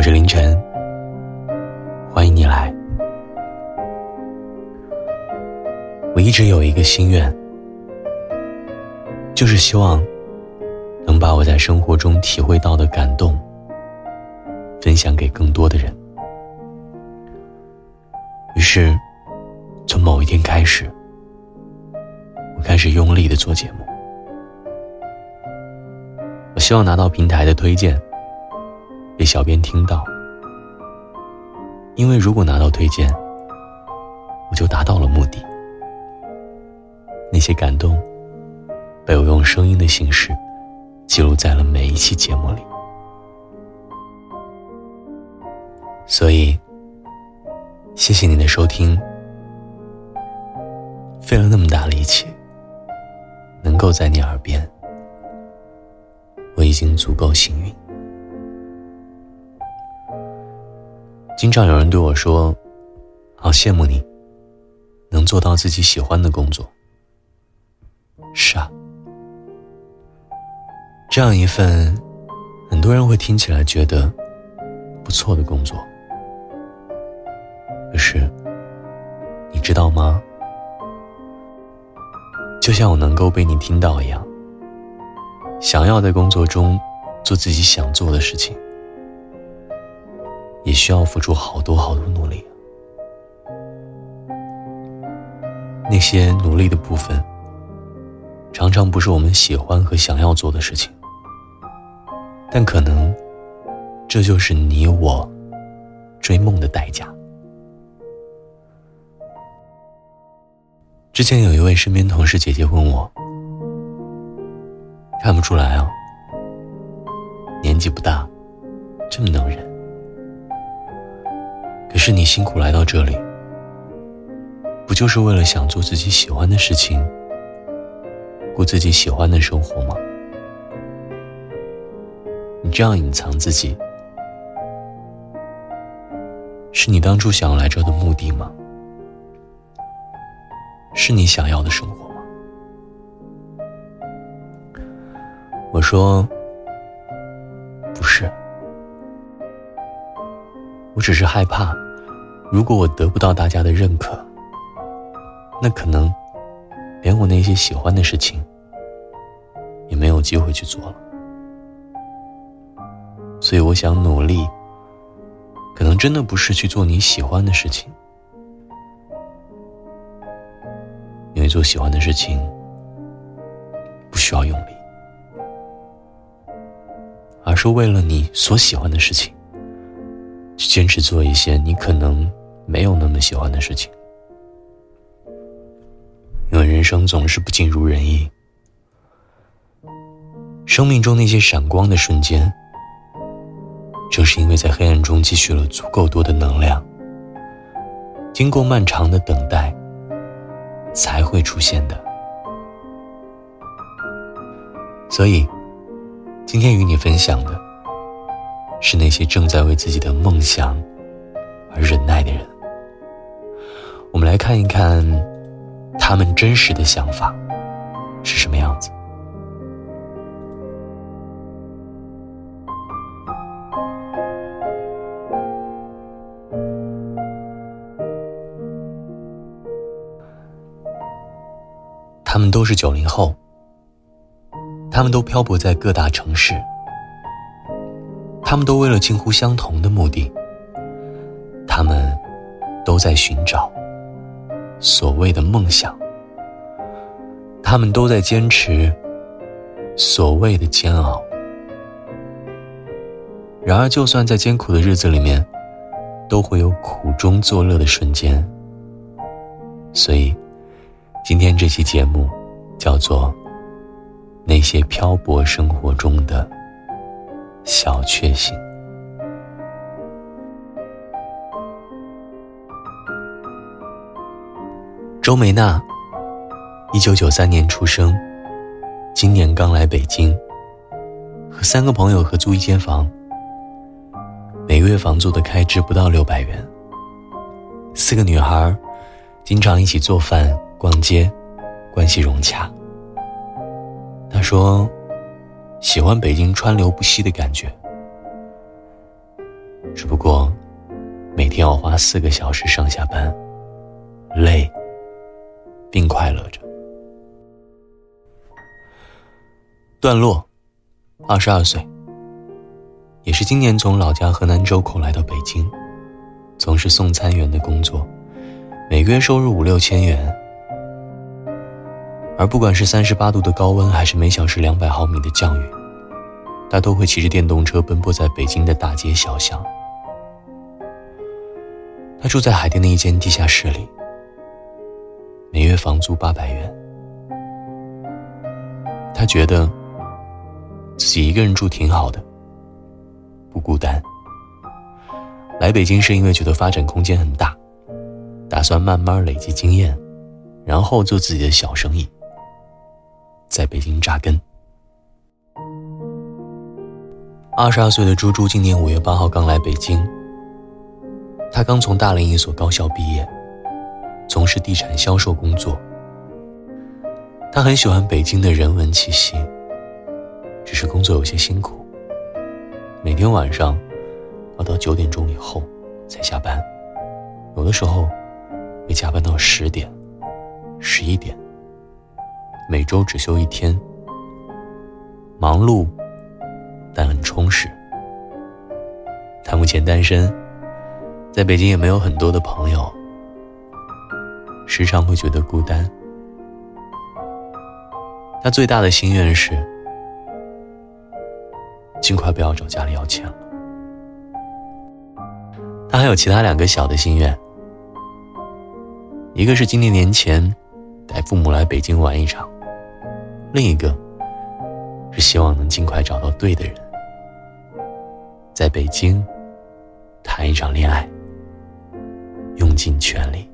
我是凌晨，欢迎你来。我一直有一个心愿，就是希望能把我在生活中体会到的感动分享给更多的人。于是，从某一天开始，我开始用力的做节目。我希望拿到平台的推荐。被小编听到，因为如果拿到推荐，我就达到了目的。那些感动，被我用声音的形式记录在了每一期节目里。所以，谢谢你的收听，费了那么大力气，能够在你耳边，我已经足够幸运。经常有人对我说：“好羡慕你，能做到自己喜欢的工作。”是啊，这样一份很多人会听起来觉得不错的工作。可是，你知道吗？就像我能够被你听到一样，想要在工作中做自己想做的事情。也需要付出好多好多努力。那些努力的部分，常常不是我们喜欢和想要做的事情，但可能，这就是你我追梦的代价。之前有一位身边同事姐姐问我：“看不出来啊，年纪不大，这么能忍。”可是你辛苦来到这里，不就是为了想做自己喜欢的事情，过自己喜欢的生活吗？你这样隐藏自己，是你当初想要来这的目的吗？是你想要的生活吗？我说，不是。我只是害怕，如果我得不到大家的认可，那可能连我那些喜欢的事情也没有机会去做了。所以我想努力，可能真的不是去做你喜欢的事情，因为做喜欢的事情不需要用力，而是为了你所喜欢的事情。坚持做一些你可能没有那么喜欢的事情，因为人生总是不尽如人意。生命中那些闪光的瞬间，正是因为在黑暗中积蓄了足够多的能量，经过漫长的等待，才会出现的。所以，今天与你分享的。是那些正在为自己的梦想而忍耐的人。我们来看一看他们真实的想法是什么样子。他们都是九零后，他们都漂泊在各大城市。他们都为了近乎相同的目的，他们都在寻找所谓的梦想，他们都在坚持所谓的煎熬。然而，就算在艰苦的日子里面，都会有苦中作乐的瞬间。所以，今天这期节目叫做《那些漂泊生活中的》。小确幸。周梅娜，一九九三年出生，今年刚来北京，和三个朋友合租一间房，每个月房租的开支不到六百元。四个女孩，经常一起做饭、逛街，关系融洽。她说。喜欢北京川流不息的感觉，只不过每天要花四个小时上下班，累并快乐着。段落，二十二岁，也是今年从老家河南周口来到北京，从事送餐员的工作，每个月收入五六千元。而不管是三十八度的高温，还是每小时两百毫米的降雨，他都会骑着电动车奔波在北京的大街小巷。他住在海淀的一间地下室里，每月房租八百元。他觉得自己一个人住挺好的，不孤单。来北京是因为觉得发展空间很大，打算慢慢累积经验，然后做自己的小生意。在北京扎根。二十二岁的猪猪今年五月八号刚来北京。他刚从大连一所高校毕业，从事地产销售工作。他很喜欢北京的人文气息，只是工作有些辛苦，每天晚上要到九点钟以后才下班，有的时候会加班到十点、十一点。每周只休一天，忙碌，但很充实。他目前单身，在北京也没有很多的朋友，时常会觉得孤单。他最大的心愿是，尽快不要找家里要钱了。他还有其他两个小的心愿，一个是今年年前带父母来北京玩一场。另一个是希望能尽快找到对的人，在北京谈一场恋爱，用尽全力。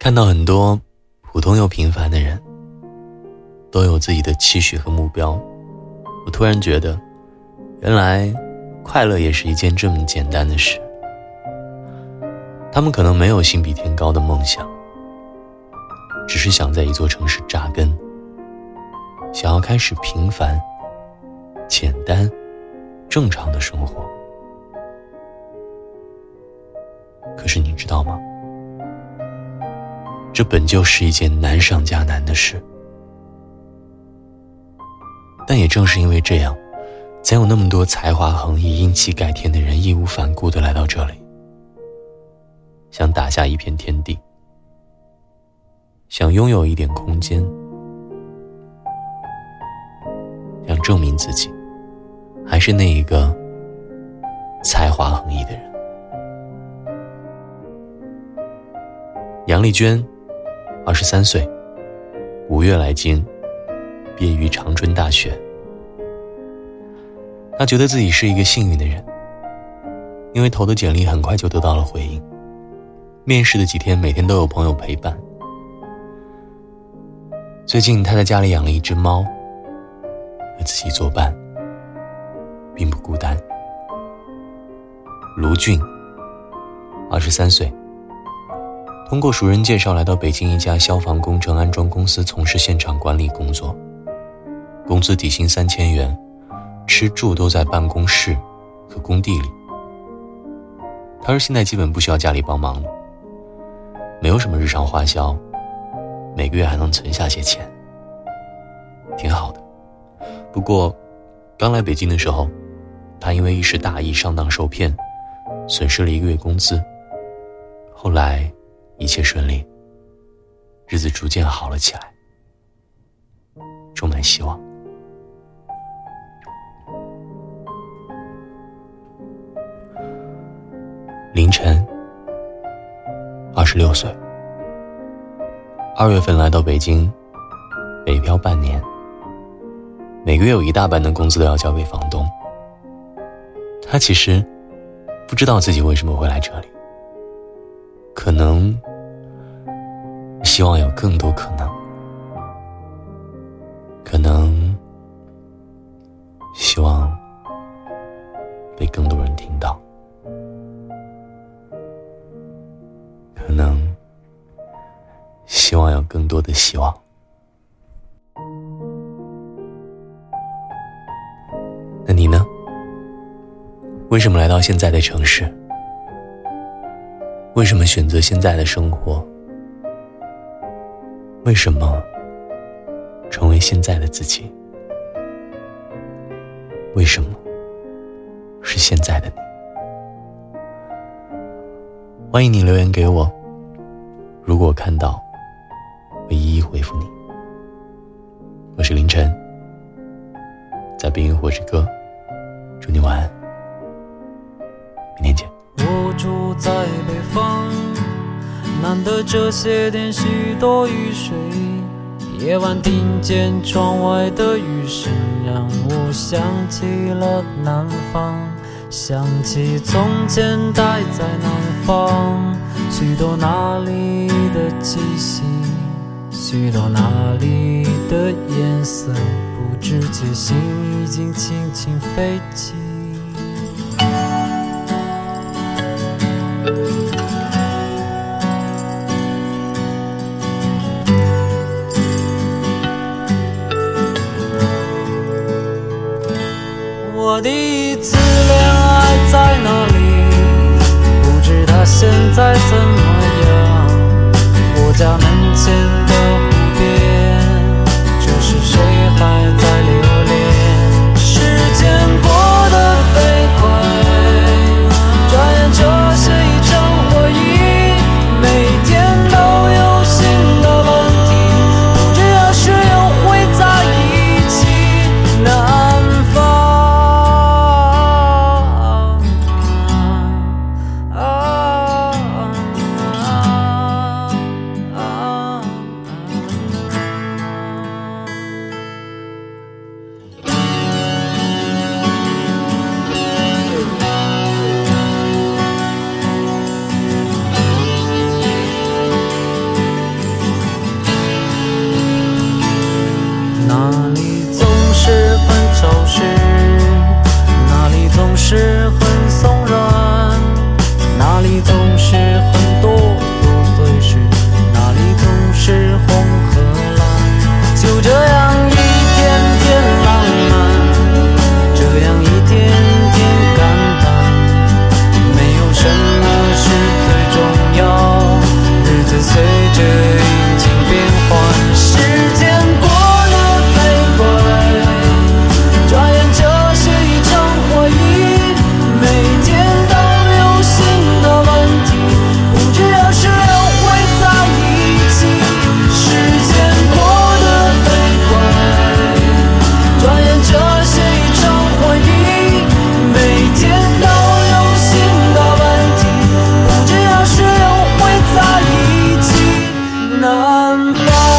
看到很多普通又平凡的人，都有自己的期许和目标，我突然觉得，原来快乐也是一件这么简单的事。他们可能没有心比天高的梦想，只是想在一座城市扎根，想要开始平凡、简单、正常的生活。可是你知道吗？这本就是一件难上加难的事。但也正是因为这样，才有那么多才华横溢、英气盖天的人义无反顾的来到这里。想打下一片天地，想拥有一点空间，想证明自己还是那一个才华横溢的人。杨丽娟，二十三岁，五月来京，毕业于长春大学。她觉得自己是一个幸运的人，因为投的简历很快就得到了回应。面试的几天，每天都有朋友陪伴。最近他在家里养了一只猫，和自己作伴，并不孤单。卢俊，二十三岁，通过熟人介绍来到北京一家消防工程安装公司从事现场管理工作，工资底薪三千元，吃住都在办公室和工地里。他说现在基本不需要家里帮忙了。没有什么日常花销，每个月还能存下些钱，挺好的。不过，刚来北京的时候，他因为一时大意上当受骗，损失了一个月工资。后来一切顺利，日子逐渐好了起来，充满希望。凌晨。十六岁，二月份来到北京，北漂半年，每个月有一大半的工资都要交给房东。他其实不知道自己为什么会来这里，可能希望有更多可能，可能更多的希望。那你呢？为什么来到现在的城市？为什么选择现在的生活？为什么成为现在的自己？为什么是现在的你？欢迎你留言给我。如果看到会一一回复你。我是凌晨，在冰与火之歌，祝你晚安，明天见。我住在北方，难得这些天许多雨水，夜晚听见窗外的雨声，让我想起了南方。想起从前待在南方，许多那里的气息，许多哪里的颜色，不知觉心已经轻轻飞起。我第一次恋爱在哪里？不知他现在怎么样？我家门前。I'm